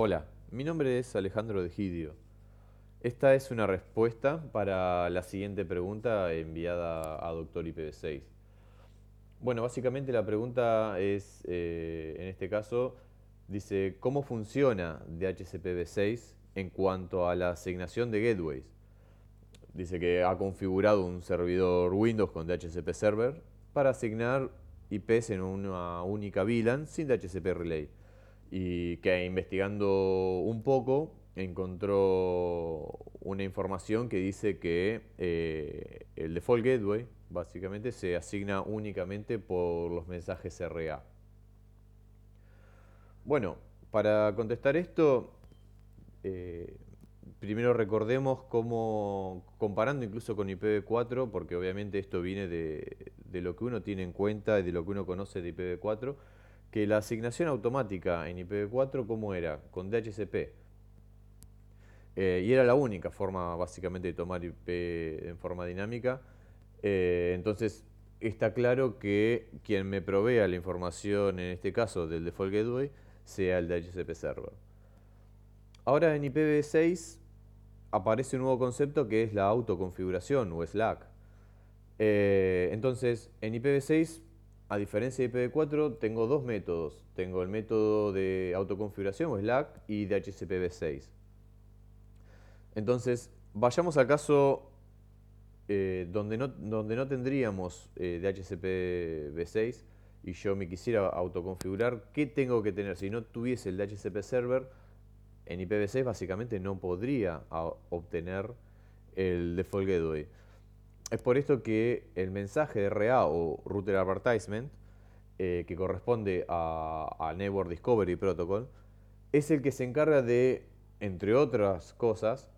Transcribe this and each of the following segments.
Hola, mi nombre es Alejandro de Gidio. Esta es una respuesta para la siguiente pregunta enviada a Doctor IPv6. Bueno, básicamente la pregunta es, eh, en este caso, dice, ¿cómo funciona DHCPv6 en cuanto a la asignación de gateways? Dice que ha configurado un servidor Windows con DHCP Server para asignar IPs en una única VLAN sin DHCP Relay y que investigando un poco encontró una información que dice que eh, el default gateway básicamente se asigna únicamente por los mensajes RA. Bueno, para contestar esto, eh, primero recordemos cómo, comparando incluso con IPv4, porque obviamente esto viene de, de lo que uno tiene en cuenta y de lo que uno conoce de IPv4, que la asignación automática en IPv4, ¿cómo era? Con DHCP. Eh, y era la única forma básicamente de tomar IP en forma dinámica. Eh, entonces está claro que quien me provea la información, en este caso del default gateway, sea el DHCP server. Ahora en IPv6 aparece un nuevo concepto que es la autoconfiguración o Slack. Eh, entonces en IPv6 a diferencia de IPv4, tengo dos métodos. Tengo el método de autoconfiguración o Slack y de HCPv6. Entonces, vayamos al caso eh, donde, no, donde no tendríamos eh, DHCP 6 y yo me quisiera autoconfigurar, ¿qué tengo que tener? Si no tuviese el DHCP server, en IPv6 básicamente no podría obtener el default gateway. Es por esto que el mensaje de RA o Router Advertisement, eh, que corresponde a, Network Discovery Protocol, es el que se encarga de, entre otras cosas,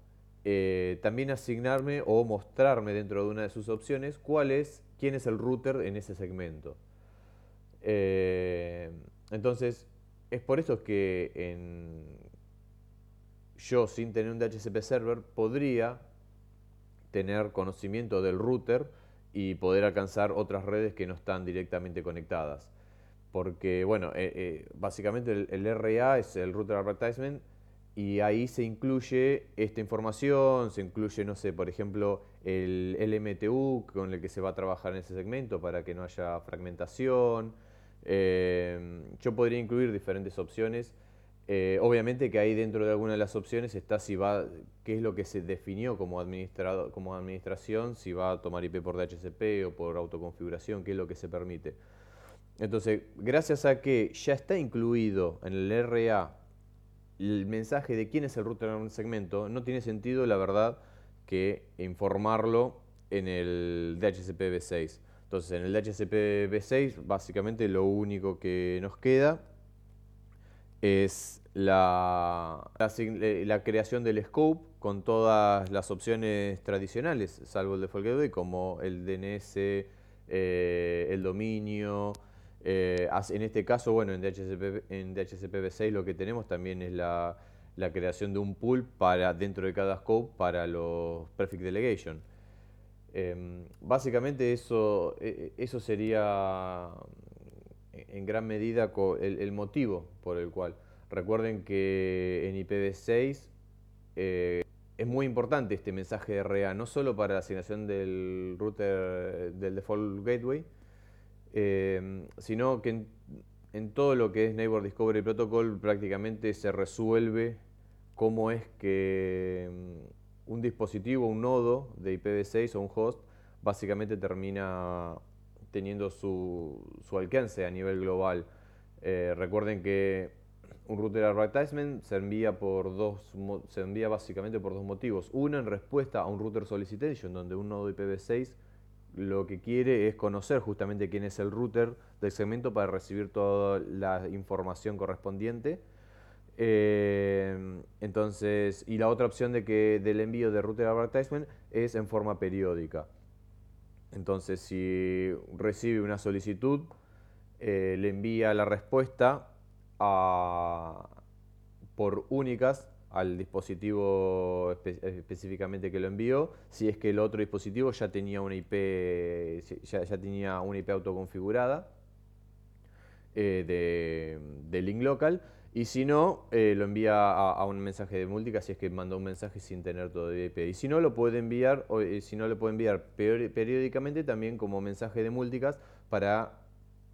eh, también asignarme o mostrarme dentro de una de sus opciones cuál es, quién es el router en ese segmento. Eh, entonces, es por eso que yo, sin tener un DHCP server, podría tener conocimiento del router y poder alcanzar otras redes que no están directamente conectadas. Porque, bueno, eh, eh, básicamente el, RA es el Router Advertisement y ahí se incluye esta información, se incluye, no sé, por ejemplo, el LMTU con el que se va a trabajar en ese segmento para que no haya fragmentación. Eh, yo podría incluir diferentes opciones eh, obviamente que ahí dentro de alguna de las opciones está si va, qué es lo que se definió como, administrado, como administración, si va a tomar IP por DHCP o por autoconfiguración, qué es lo que se permite. Entonces, gracias a que ya está incluido en el RA el mensaje de quién es el router en un segmento, no tiene sentido, la verdad, que informarlo en el DHCP v6. Entonces, en el DHCP v6, básicamente lo único que nos queda es la, la, creación del scope con todas las opciones tradicionales, salvo el default gateway, como el DNS, eh, el dominio. Eh, en este caso, bueno, en DHCP, en DHCP 6 lo que tenemos también es la, la, creación de un pool para, dentro de cada scope para los prefix delegation. Em, básicamente eso, e, e, eso sería en gran medida el, motivo por el cual. Recuerden que en IPv6 eh, es muy importante este mensaje de RA, no solo para la asignación del router del default gateway, eh, sino que en, todo lo que es Neighbor Discovery Protocol prácticamente se resuelve cómo es que mm, un dispositivo, un nodo de IPv6 o un host, básicamente termina teniendo su, alcance a nivel global. Eh, recuerden que un router advertisement se envía, por dos, se envía básicamente por dos motivos. Uno, en respuesta a un router solicitation, donde un nodo IPv6 lo que quiere es conocer justamente quién es el router del segmento para recibir toda la información correspondiente. Eh, entonces, y la otra opción de que del envío de router advertisement es en forma periódica. Entonces, si recibe una solicitud, eh, le envía la respuesta por únicas al dispositivo específicamente que lo envió, si es que el otro dispositivo ya tenía una IP, ya, tenía una IP autoconfigurada eh, de, link local Y si no, eh, lo envía a, un mensaje de múltica si es que mandó un mensaje sin tener todavía IP. Y si no, lo puede enviar, o, eh, si no, lo puede enviar periódicamente también como mensaje de múlticas para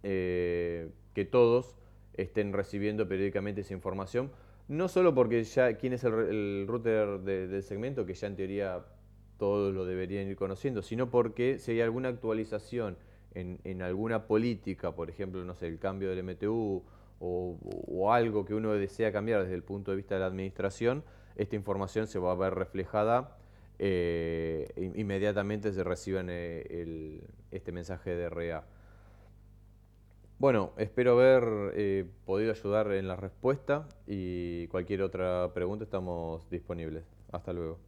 eh, que todos estén recibiendo periódicamente esa información. No solo porque ya quién es el, router del segmento, que ya en teoría todos lo deberían ir conociendo, sino porque si hay alguna actualización en, en alguna política, por ejemplo, no sé, el cambio del MTU, o, algo que uno desea cambiar desde el punto de vista de la administración, esta información se va a ver reflejada eh, inmediatamente se reciban eh, este mensaje de RA. Bueno, espero haber eh, podido ayudar en la respuesta y cualquier otra pregunta estamos disponibles. Hasta luego.